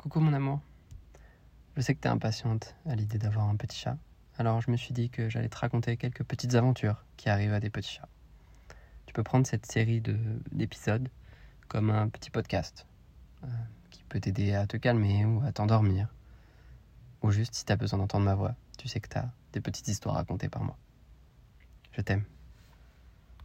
Coucou mon amour. Je sais que t'es impatiente à l'idée d'avoir un petit chat, alors je me suis dit que j'allais te raconter quelques petites aventures qui arrivent à des petits chats. Tu peux prendre cette série d'épisodes comme un petit podcast euh, qui peut t'aider à te calmer ou à t'endormir, ou juste si t'as besoin d'entendre ma voix, tu sais que t'as des petites histoires racontées par moi. Je t'aime.